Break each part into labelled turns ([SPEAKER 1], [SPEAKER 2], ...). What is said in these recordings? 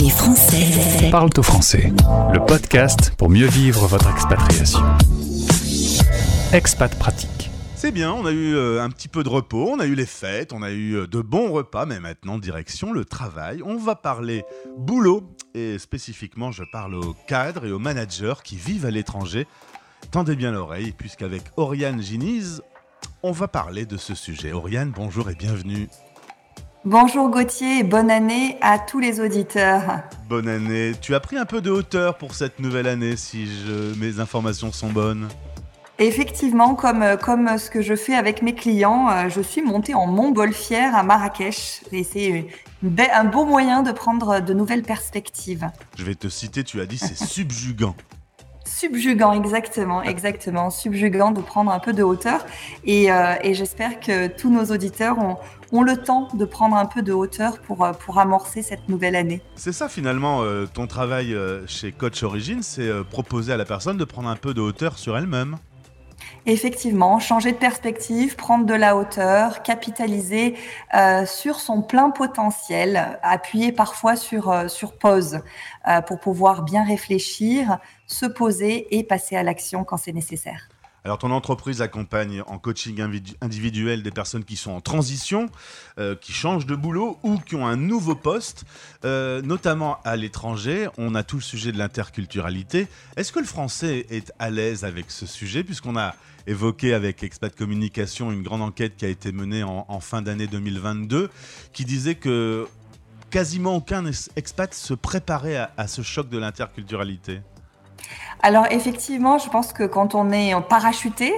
[SPEAKER 1] Les Français
[SPEAKER 2] Parle au français, le podcast pour mieux vivre votre expatriation. Expat pratique.
[SPEAKER 3] C'est bien, on a eu euh, un petit peu de repos, on a eu les fêtes, on a eu euh, de bons repas, mais maintenant direction le travail. On va parler boulot et spécifiquement je parle aux cadres et aux managers qui vivent à l'étranger. Tendez bien l'oreille puisqu'avec Oriane Giniz, on va parler de ce sujet. Oriane, bonjour et bienvenue.
[SPEAKER 4] Bonjour Gauthier et bonne année à tous les auditeurs.
[SPEAKER 3] Bonne année. Tu as pris un peu de hauteur pour cette nouvelle année si je- mes informations sont bonnes.
[SPEAKER 4] Effectivement, comme, comme ce que je fais avec mes clients, euh, je suis montée en montgolfière à Marrakech et c'est un beau moyen de prendre de nouvelles perspectives.
[SPEAKER 3] Je vais te citer, tu as dit c'est subjugant.
[SPEAKER 4] Subjugant, exactement, exactement, subjugant de prendre un peu de hauteur et, euh, et j'espère que tous nos auditeurs ont, ont le temps de prendre un peu de hauteur pour, euh, pour amorcer cette nouvelle année.
[SPEAKER 3] C'est ça finalement, euh, ton travail euh, chez Coach Origin, c'est euh, proposer à la personne de prendre un peu de hauteur sur elle-même.
[SPEAKER 4] Effectivement, changer de perspective, prendre de la hauteur, capitaliser euh, sur son plein potentiel, appuyer parfois sur, euh, sur pause euh, pour pouvoir bien réfléchir, se poser et passer à l'action quand c'est nécessaire.
[SPEAKER 3] Alors ton entreprise accompagne en coaching individuel des personnes qui sont en transition, euh, qui changent de boulot ou qui ont un nouveau poste, euh, notamment à l'étranger. On a tout le sujet de l'interculturalité. Est-ce que le français est à l'aise avec ce sujet puisqu'on a évoqué avec Expat Communication une grande enquête qui a été menée en, fin d'année 2022 qui disait que quasiment aucun ex- expat se préparait à ce choc de l'interculturalité?
[SPEAKER 4] Alors effectivement, je pense que quand on est parachuté,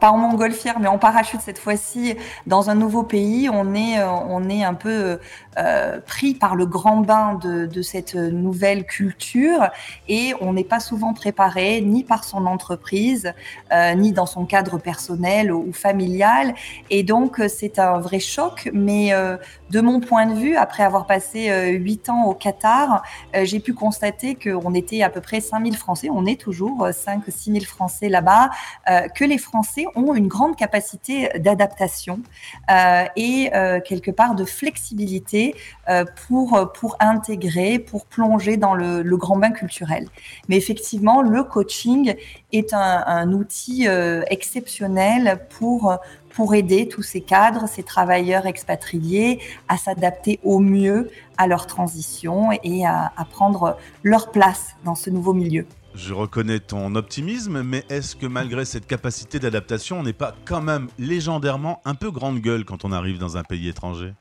[SPEAKER 4] pas en montgolfière, mais en parachute cette fois-ci dans un nouveau pays, on est, euh, on est un peu euh, pris par le grand bain de, de cette nouvelle culture et on n'est pas souvent préparé ni par son entreprise, euh, ni dans son cadre personnel ou familial. Et donc euh, c'est un vrai choc, mais euh, de mon point de vue, après avoir passé euh, huit ans au Qatar, j'ai pu constater qu'on était à peu près 5000 Français, on est toujours 5-6 000 Français là-bas, euh, que les Français ont une grande capacité d'adaptation euh, et euh, quelque part de flexibilité euh, pour, pour intégrer, pour plonger dans le, grand bain culturel. Mais effectivement, le coaching est un, outil euh, exceptionnel pour pour aider tous ces cadres, ces travailleurs expatriés à s'adapter au mieux à leur transition et à prendre leur place dans ce nouveau milieu.
[SPEAKER 3] Je reconnais ton optimisme, mais est-ce que malgré cette capacité d'adaptation, on n'est pas quand même légendairement un peu grande gueule quand on arrive dans un pays étranger?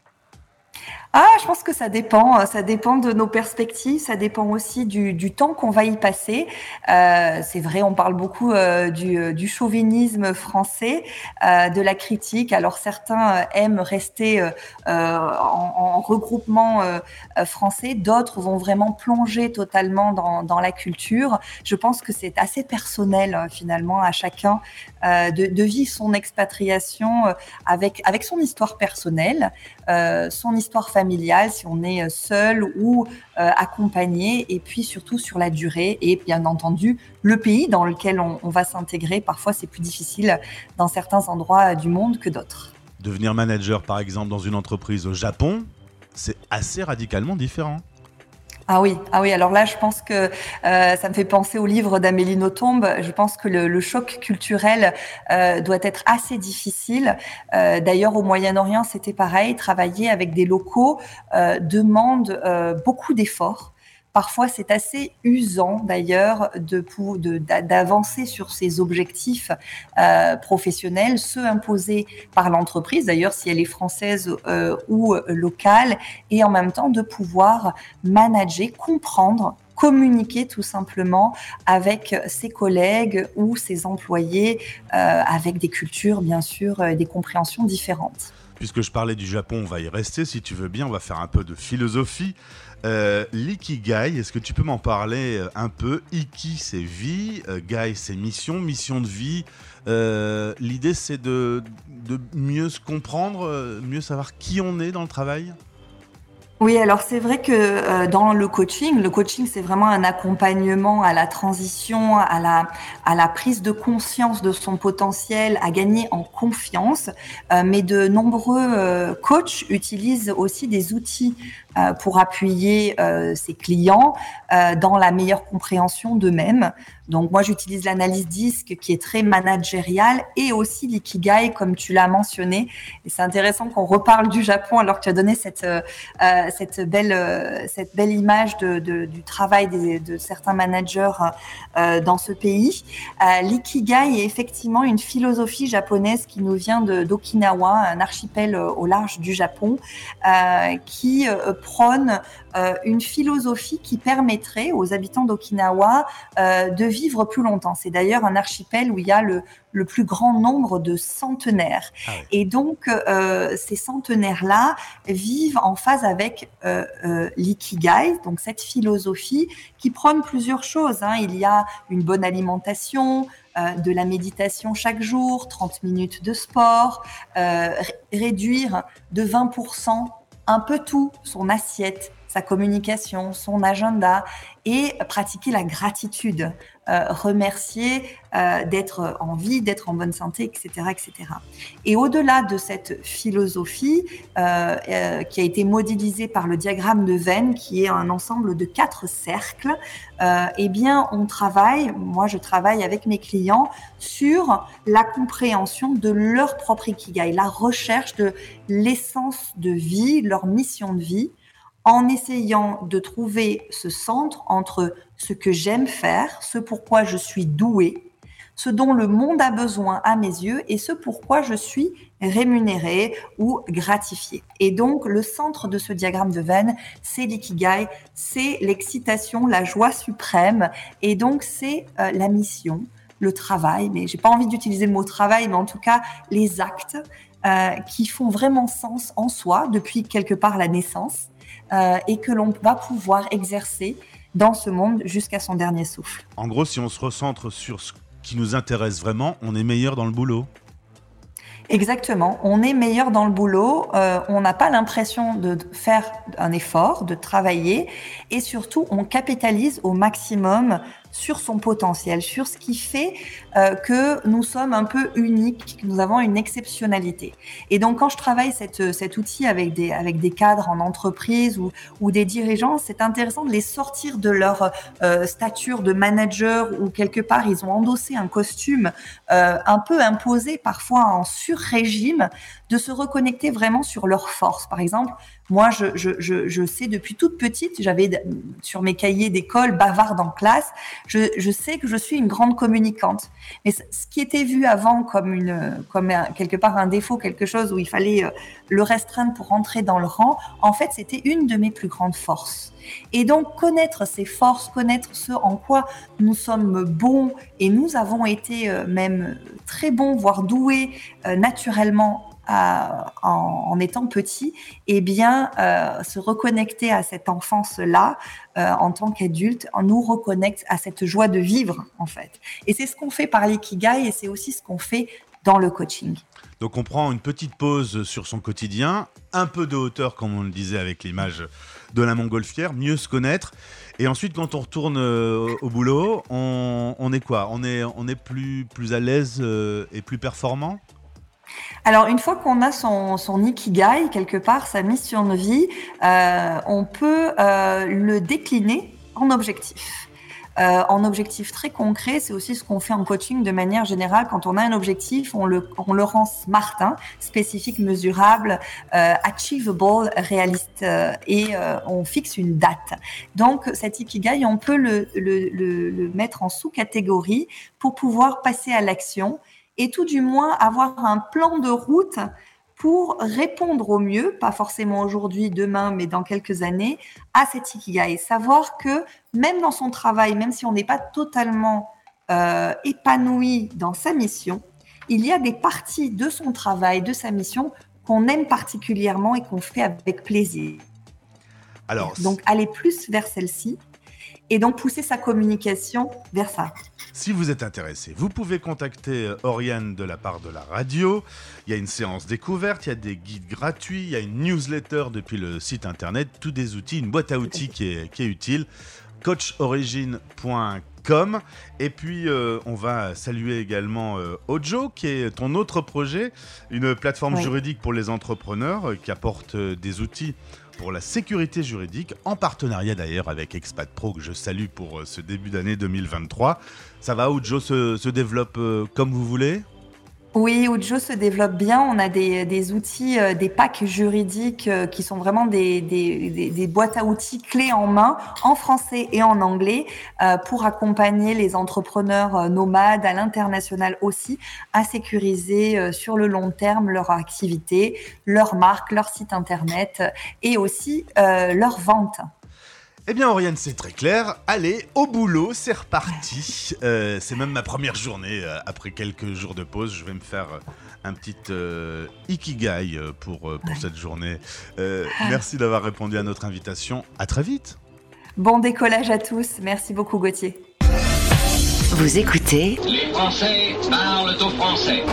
[SPEAKER 4] Ah, je pense que ça dépend. Ça dépend de nos perspectives. Ça dépend aussi du, du temps qu'on va y passer. Euh, c'est vrai, on parle beaucoup euh, du, du, chauvinisme français, euh, de la critique. Alors certains aiment rester euh, en, en, regroupement euh, français, d'autres vont vraiment plonger totalement dans, dans, la culture. Je pense que c'est assez personnel finalement à chacun euh, de, vivre son expatriation euh, avec avec son histoire personnelle, euh, son histoire familiale, si on est seul ou euh, accompagné, et puis surtout sur la durée et bien entendu le pays dans lequel on, on va s'intégrer. Parfois, c'est plus difficile dans certains endroits du monde que d'autres.
[SPEAKER 3] Devenir manager, par exemple, dans une entreprise au Japon, c'est assez radicalement différent.
[SPEAKER 4] Ah oui, ah oui. Alors là, je pense que euh, ça me fait penser au livre d'Amélie Nothomb. Je pense que le, choc culturel euh, doit être assez difficile. Euh, D'ailleurs, au Moyen-Orient, c'était pareil. Travailler avec des locaux demande beaucoup d'efforts. Parfois, c'est assez usant d'ailleurs d'avancer de, sur ces objectifs euh, professionnels, ceux imposés par l'entreprise, d'ailleurs si elle est française euh, ou locale, et en même temps de pouvoir manager, comprendre communiquer tout simplement avec ses collègues ou ses employés euh, avec des cultures, bien sûr, euh, des compréhensions différentes.
[SPEAKER 3] Puisque je parlais du Japon, on va y rester si tu veux bien, on va faire un peu de philosophie. Euh, L'ikigai, est-ce que tu peux m'en parler euh, un peu? Iki, c'est vie, euh, Gai, c'est mission, mission de vie. L'idée, c'est de, mieux se comprendre, mieux savoir qui on est dans le travail?
[SPEAKER 4] Oui, alors c'est vrai que euh, dans le coaching, le coaching c'est vraiment un accompagnement à la transition, à la prise de conscience de son potentiel, à gagner en confiance. Euh, mais de nombreux euh, coachs utilisent aussi des outils pour appuyer ses clients dans la meilleure compréhension d'eux-mêmes. Donc moi j'utilise l'analyse disque qui est très managériale et aussi l'ikigai comme tu l'as mentionné. Et c'est intéressant qu'on reparle du Japon alors que tu as donné cette euh, cette belle euh, cette belle image de, du travail de certains managers euh, dans ce pays. Euh, l'ikigai est effectivement une philosophie japonaise qui nous vient d'Okinawa, un archipel au large du Japon, qui prône une philosophie qui permettrait aux habitants d'Okinawa de vivre plus longtemps. C'est d'ailleurs un archipel où il y a le, le plus grand nombre de centenaires. Ah Et donc, euh, ces centenaires-là vivent en phase avec euh, euh, l'ikigai, donc cette philosophie qui prône plusieurs choses. Hein. Il y a une bonne alimentation, euh, de la méditation chaque jour, 30 minutes de sport, euh, réduire de 20% un peu tout, son assiette, sa communication, son agenda et pratiquer la gratitude, euh, remercier euh, d'être en vie, d'être en bonne santé, etc., etc. Et au-delà de cette philosophie euh, qui a été modélisée par le diagramme de Venn, qui est un ensemble de quatre cercles, eh bien, on travaille, moi je travaille avec mes clients sur la compréhension de leur propre ikigai, la recherche de l'essence de vie, leur mission de vie en essayant de trouver ce centre entre ce que j'aime faire, ce pourquoi je suis doué, ce dont le monde a besoin à mes yeux et ce pourquoi je suis rémunéré ou gratifié. Et donc, le centre de ce diagramme de Venn, c'est l'ikigai, c'est l'excitation, la joie suprême, et donc c'est euh, la mission, le travail, mais j'ai pas envie d'utiliser le mot travail, mais en tout cas les actes euh, qui font vraiment sens en soi depuis quelque part la naissance euh, et que l'on va pouvoir exercer dans ce monde jusqu'à son dernier souffle.
[SPEAKER 3] En gros, si on se recentre sur ce qui nous intéresse vraiment, on est meilleur dans le boulot.
[SPEAKER 4] Exactement, on est meilleur dans le boulot, euh, on n'a pas l'impression de faire un effort, de travailler, et surtout on capitalise au maximum sur son potentiel, sur ce qui fait euh, que nous sommes un peu uniques, que nous avons une exceptionnalité. Et donc, quand je travaille cet outil avec des, cadres en entreprise ou, des dirigeants, c'est intéressant de les sortir de leur euh, stature de manager ou quelque part, ils ont endossé un costume euh, un peu imposé, parfois en sur-régime, de se reconnecter vraiment sur leurs forces. Par exemple, moi, je sais depuis toute petite, j'avais sur mes cahiers d'école bavarde en classe, je, sais que je suis une grande communicante. Mais ce qui était vu avant comme une, comme quelque part un défaut, quelque chose où il fallait euh, le restreindre pour rentrer dans le rang, en fait, c'était une de mes plus grandes forces. Et donc, connaître ces forces, connaître ce en quoi nous sommes bons et nous avons été euh, même très bons, voire doués euh, naturellement en, étant petit, et eh bien, euh, se reconnecter à cette enfance-là euh, en tant qu'adulte, nous reconnecte à cette joie de vivre, en fait. Et c'est ce qu'on fait par l'ikigai et c'est aussi ce qu'on fait dans le coaching.
[SPEAKER 3] Donc on prend une petite pause sur son quotidien, un peu de hauteur comme on le disait avec l'image de la montgolfière, mieux se connaître. Et ensuite quand on retourne euh, au boulot, on, est quoi? On est, on est plus, plus à l'aise et plus performant?
[SPEAKER 4] Alors, une fois qu'on a son, ikigai, quelque part, sa mission de vie, euh, on peut euh, le décliner en objectif. Euh, en objectif très concret, c'est aussi ce qu'on fait en coaching de manière générale. Quand on a un objectif, on le, on le rend smart, hein, spécifique, mesurable, achievable, réaliste, et on fixe une date. Donc, cet ikigai, on peut le, le mettre en sous-catégorie pour pouvoir passer à l'action et tout du moins avoir un plan de route pour répondre au mieux, pas forcément aujourd'hui, demain, mais dans quelques années, à cette ikigai. Savoir que même dans son travail, même si on n'est pas totalement euh, épanoui dans sa mission, il y a des parties de son travail, de sa mission qu'on aime particulièrement et qu'on fait avec plaisir. Alors, donc aller plus vers celle-ci et donc pousser sa communication vers ça.
[SPEAKER 3] Si vous êtes intéressé, vous pouvez contacter euh, Oriane de la part de la radio. Il y a une séance découverte, il y a des guides gratuits, il y a une newsletter depuis le site internet, tous des outils, une boîte à outils qui est, qui est utile. coachorigine.com et puis euh, on va saluer également euh, Ojo qui est ton autre projet, une plateforme juridique pour les entrepreneurs qui apporte des outils pour la sécurité juridique, en partenariat d'ailleurs avec Expat Pro, que je salue pour ce début d'année 2023. Ça va, se, se développe comme vous voulez?
[SPEAKER 4] Oui, Ujo se développe bien. On a des, outils, euh, des packs juridiques euh, qui sont vraiment des, des, boîtes à outils clés en main en français et en anglais euh, pour accompagner les entrepreneurs nomades à l'international aussi à sécuriser sur le long terme leur activité, leur marque, leur site internet et aussi leur vente.
[SPEAKER 3] Eh bien, Oriane, c'est très clair. Allez, au boulot, c'est reparti. Euh, c'est même ma première journée. Euh, après quelques jours de pause, je vais me faire euh, un petit ikigai pour, pour cette journée. merci d'avoir répondu à notre invitation. À très vite.
[SPEAKER 4] Bon décollage à tous. Merci beaucoup, Gauthier.
[SPEAKER 1] Vous écoutez Les Français parlent au français.